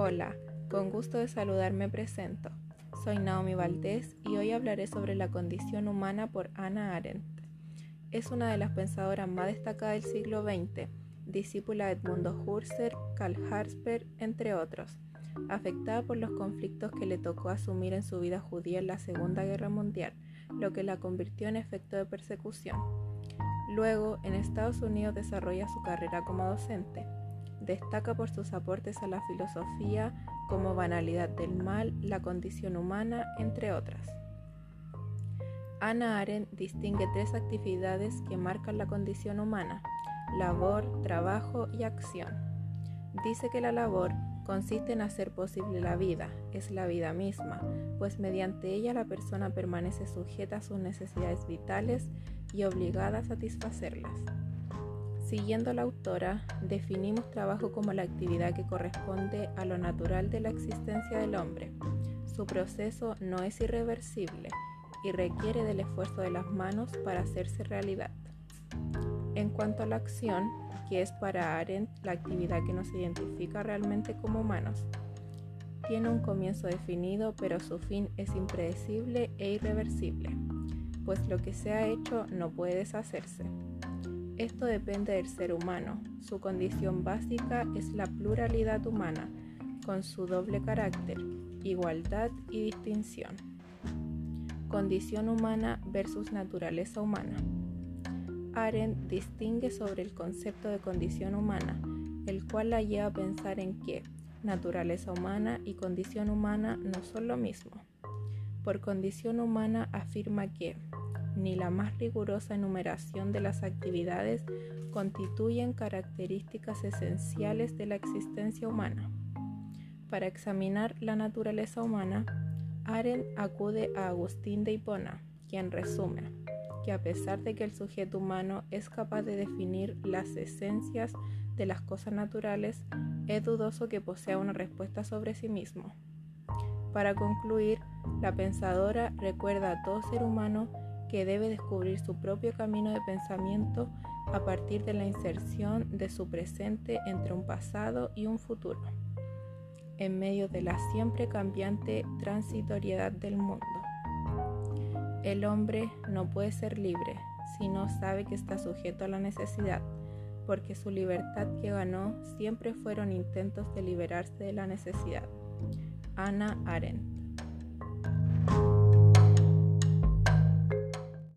Hola, con gusto de saludarme presento. Soy Naomi Valdés y hoy hablaré sobre la condición humana por Hannah Arendt. Es una de las pensadoras más destacadas del siglo XX, discípula de Edmundo Husserl, Karl Harsper, entre otros, afectada por los conflictos que le tocó asumir en su vida judía en la Segunda Guerra Mundial, lo que la convirtió en efecto de persecución. Luego, en Estados Unidos desarrolla su carrera como docente. Destaca por sus aportes a la filosofía como banalidad del mal, la condición humana, entre otras. Ana Arendt distingue tres actividades que marcan la condición humana, labor, trabajo y acción. Dice que la labor consiste en hacer posible la vida, es la vida misma, pues mediante ella la persona permanece sujeta a sus necesidades vitales y obligada a satisfacerlas. Siguiendo la autora, definimos trabajo como la actividad que corresponde a lo natural de la existencia del hombre. Su proceso no es irreversible y requiere del esfuerzo de las manos para hacerse realidad. En cuanto a la acción, que es para Arendt la actividad que nos identifica realmente como humanos, tiene un comienzo definido, pero su fin es impredecible e irreversible, pues lo que se ha hecho no puede deshacerse. Esto depende del ser humano. Su condición básica es la pluralidad humana, con su doble carácter, igualdad y distinción. Condición humana versus naturaleza humana. Arendt distingue sobre el concepto de condición humana, el cual la lleva a pensar en que naturaleza humana y condición humana no son lo mismo. Por condición humana afirma que ni la más rigurosa enumeración de las actividades constituyen características esenciales de la existencia humana. Para examinar la naturaleza humana, Arendt acude a Agustín de Hipona, quien resume que a pesar de que el sujeto humano es capaz de definir las esencias de las cosas naturales, es dudoso que posea una respuesta sobre sí mismo. Para concluir, la pensadora recuerda a todo ser humano que debe descubrir su propio camino de pensamiento a partir de la inserción de su presente entre un pasado y un futuro, en medio de la siempre cambiante transitoriedad del mundo. El hombre no puede ser libre si no sabe que está sujeto a la necesidad, porque su libertad que ganó siempre fueron intentos de liberarse de la necesidad. Ana Arendt